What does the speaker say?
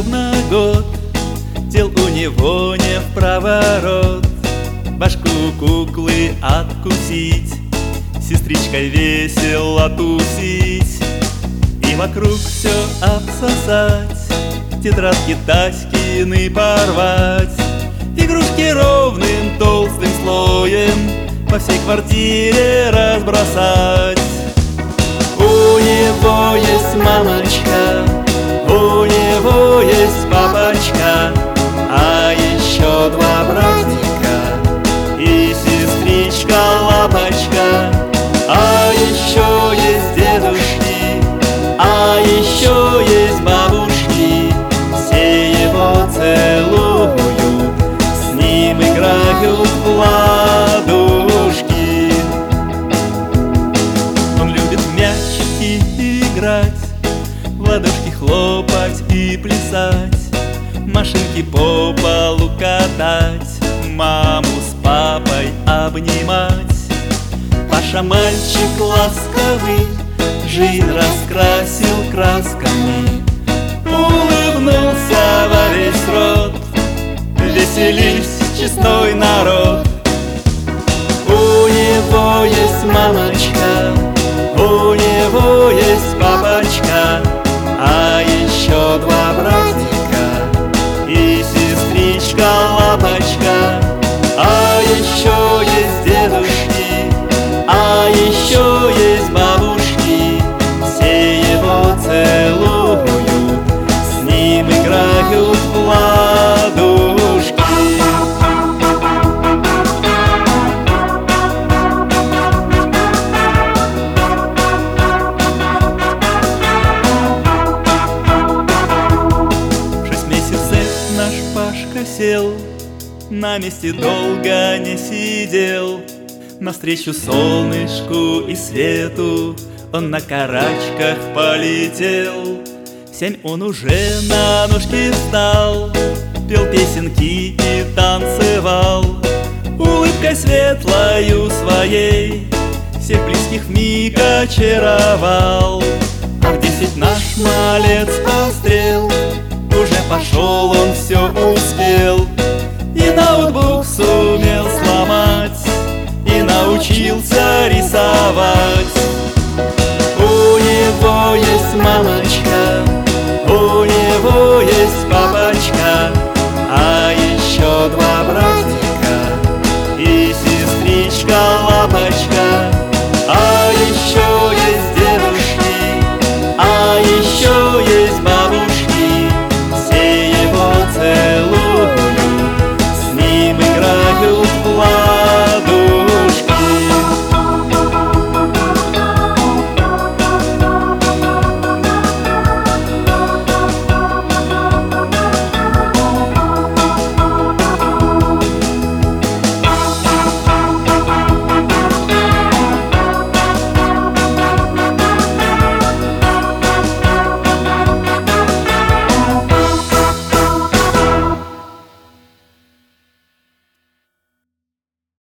ровно год Дел у него не в проворот. Башку куклы откусить Сестричкой весело тусить И вокруг все обсосать Тетрадки Таськины порвать Игрушки ровным толстым слоем По всей квартире разбросать. У него есть мамочка есть папочка А еще два братика И сестричка Лапочка. А еще есть дедушки А еще есть бабушки. Все его целуют С ним играют в ладушки. Он любит мячики играть В ладошки хлопать и плясать Машинки по полу катать Маму с папой обнимать. Паша мальчик ласковый Жизнь раскрасил красками Улыбнулся во весь рот. Веселись, честной народ Пашка сел На месте долго не сидел. Навстречу солнышку и свету Он на карачках полетел. Семь он уже на ножки встал Пел песенки и танцевал. Улыбкой светлою своей Всех близких вмиг очаровал. А в десять наш малец пострел пошел он все успел